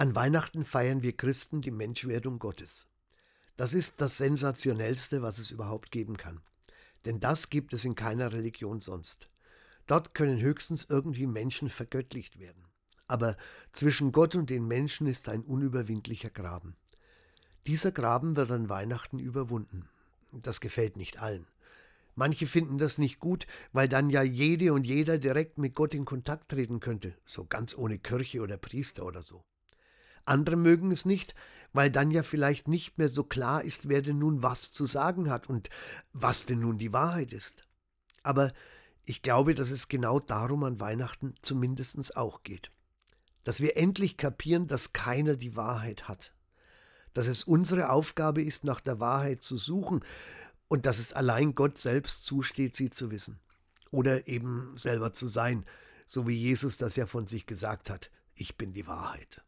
An Weihnachten feiern wir Christen die Menschwerdung Gottes. Das ist das Sensationellste, was es überhaupt geben kann. Denn das gibt es in keiner Religion sonst. Dort können höchstens irgendwie Menschen vergöttlicht werden. Aber zwischen Gott und den Menschen ist ein unüberwindlicher Graben. Dieser Graben wird an Weihnachten überwunden. Das gefällt nicht allen. Manche finden das nicht gut, weil dann ja jede und jeder direkt mit Gott in Kontakt treten könnte, so ganz ohne Kirche oder Priester oder so. Andere mögen es nicht, weil dann ja vielleicht nicht mehr so klar ist, wer denn nun was zu sagen hat und was denn nun die Wahrheit ist. Aber ich glaube, dass es genau darum an Weihnachten zumindest auch geht. Dass wir endlich kapieren, dass keiner die Wahrheit hat. Dass es unsere Aufgabe ist, nach der Wahrheit zu suchen und dass es allein Gott selbst zusteht, sie zu wissen. Oder eben selber zu sein, so wie Jesus das ja von sich gesagt hat, ich bin die Wahrheit.